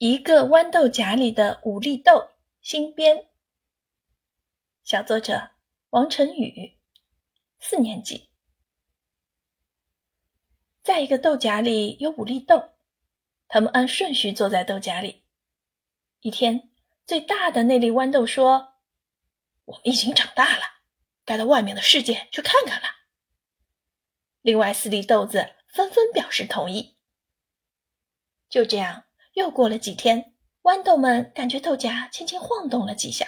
一个豌豆荚里的五粒豆新编，小作者王晨宇，四年级。在一个豆荚里有五粒豆，它们按顺序坐在豆荚里。一天，最大的那粒豌豆说：“我们已经长大了，该到外面的世界去看看了。”另外四粒豆子纷纷表示同意。就这样。又过了几天，豌豆们感觉豆荚轻轻晃动了几下，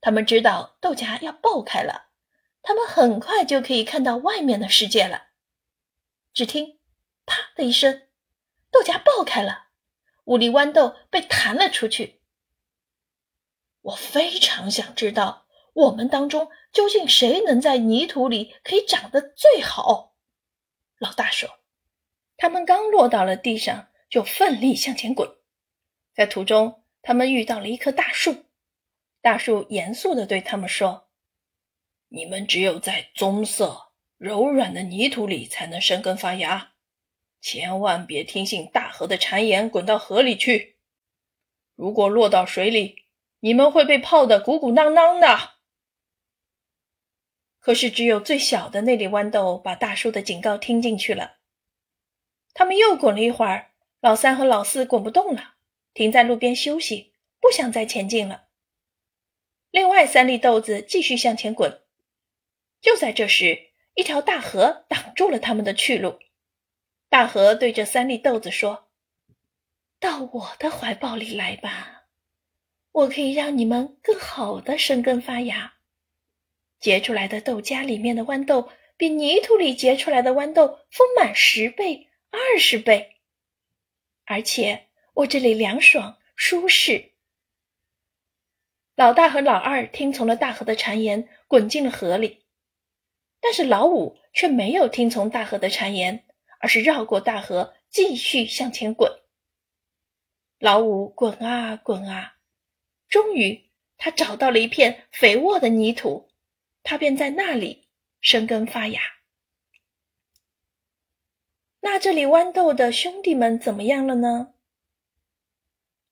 他们知道豆荚要爆开了，他们很快就可以看到外面的世界了。只听“啪”的一声，豆荚爆开了，五粒豌豆被弹了出去。我非常想知道，我们当中究竟谁能在泥土里可以长得最好。老大说：“他们刚落到了地上。”就奋力向前滚，在途中，他们遇到了一棵大树。大树严肃地对他们说：“你们只有在棕色、柔软的泥土里才能生根发芽，千万别听信大河的谗言，滚到河里去。如果落到水里，你们会被泡得鼓鼓囊囊的。”可是，只有最小的那粒豌豆把大树的警告听进去了。他们又滚了一会儿。老三和老四滚不动了，停在路边休息，不想再前进了。另外三粒豆子继续向前滚。就在这时，一条大河挡住了他们的去路。大河对着三粒豆子说：“到我的怀抱里来吧，我可以让你们更好的生根发芽。结出来的豆荚里面的豌豆，比泥土里结出来的豌豆丰满十倍、二十倍。”而且我这里凉爽舒适。老大和老二听从了大河的谗言，滚进了河里。但是老五却没有听从大河的谗言，而是绕过大河，继续向前滚。老五滚啊滚啊，终于他找到了一片肥沃的泥土，他便在那里生根发芽。那这里豌豆的兄弟们怎么样了呢？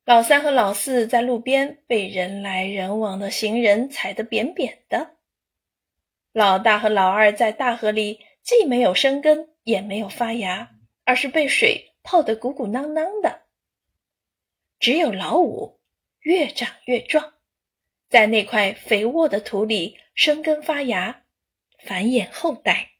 老三和老四在路边被人来人往的行人踩得扁扁的。老大和老二在大河里既没有生根，也没有发芽，而是被水泡得鼓鼓囊囊的。只有老五越长越壮，在那块肥沃的土里生根发芽，繁衍后代。